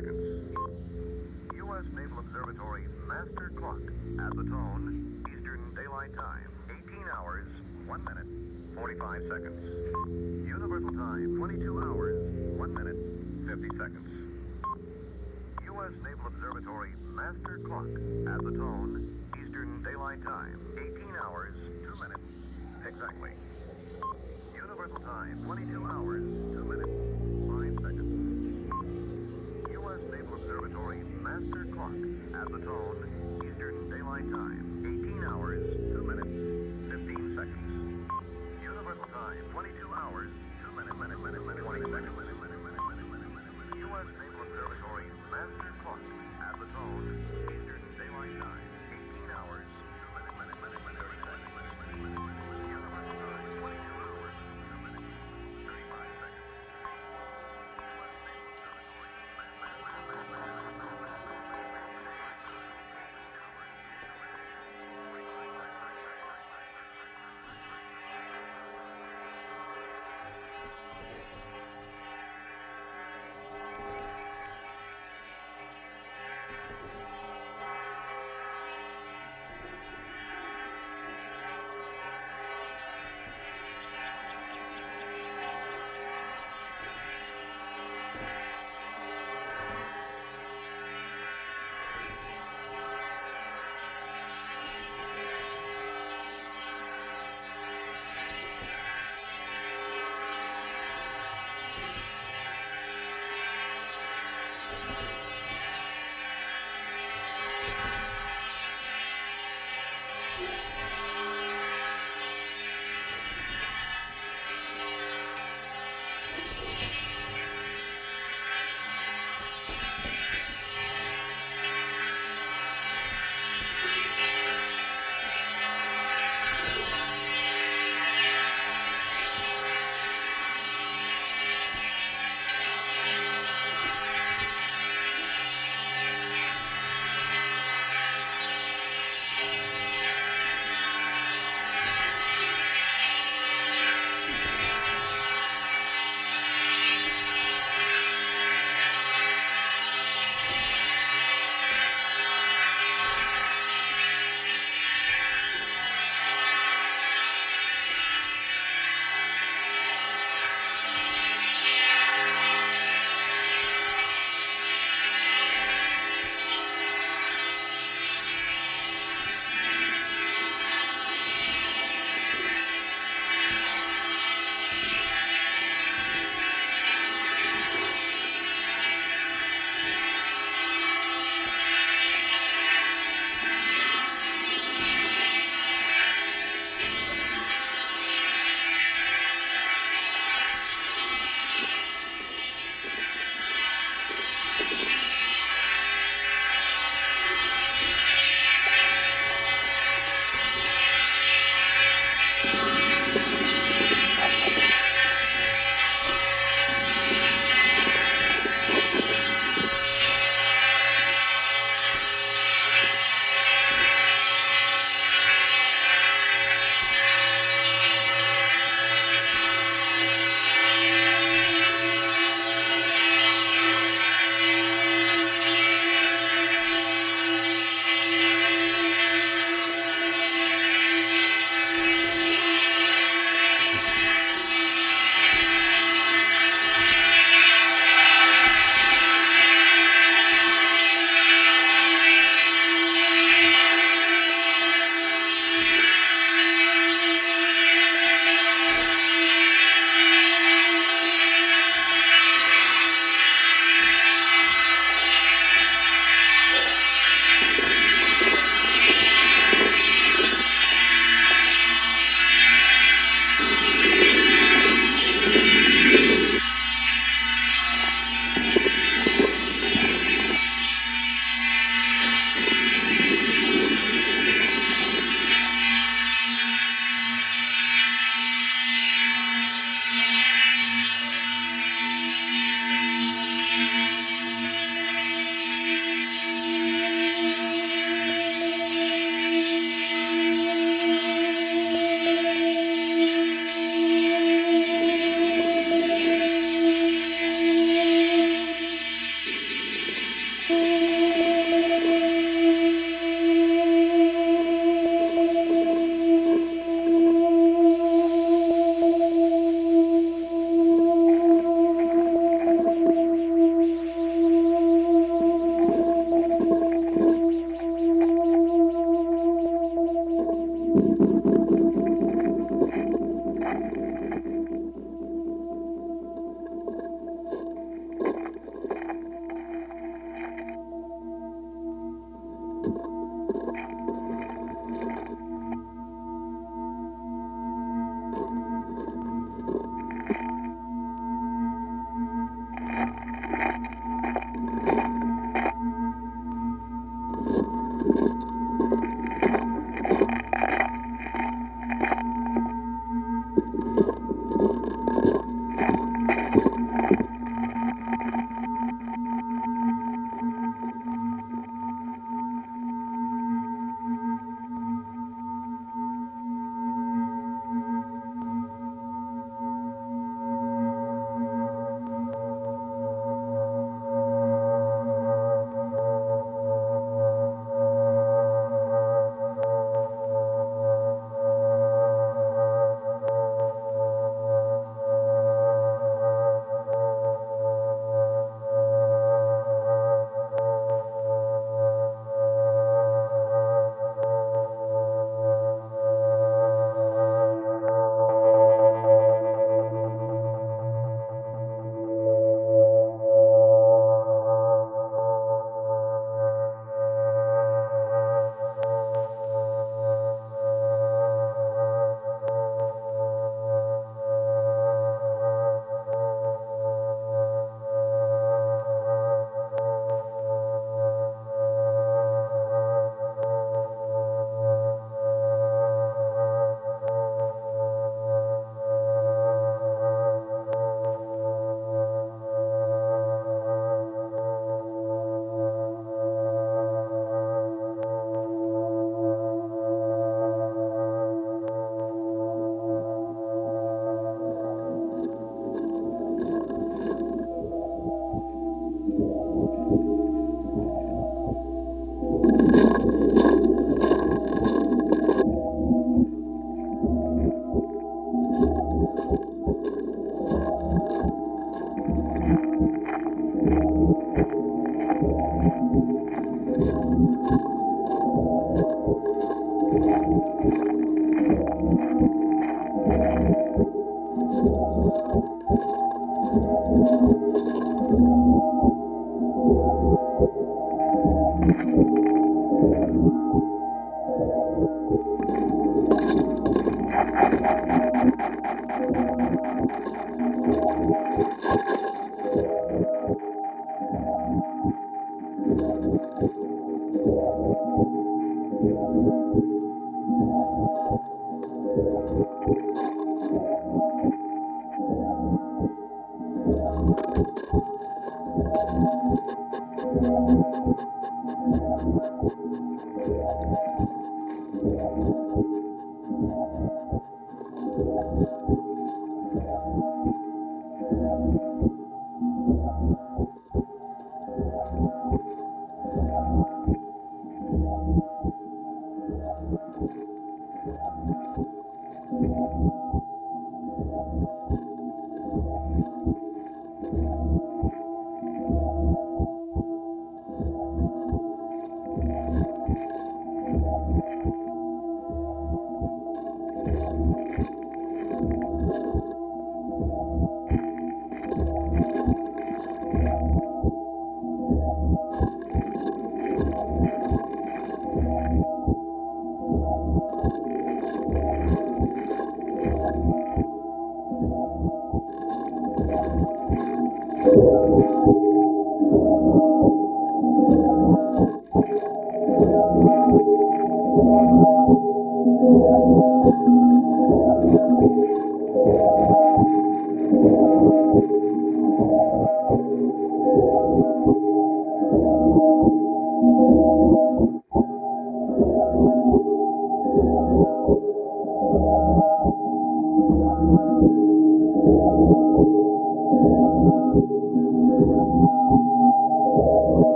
seconds. U.S. Naval Observatory master clock at the tone, Eastern Daylight Time, 18 hours, 1 minute, 45 seconds. Universal Time, 22 hours, 1 minute, 50 seconds. U.S. Naval Observatory master clock at the tone, Eastern Daylight Time, 18 hours, 2 minutes, exactly. Universal Time, 22 hours, 2 minutes. o'clock. As the tone, Eastern Daylight Time.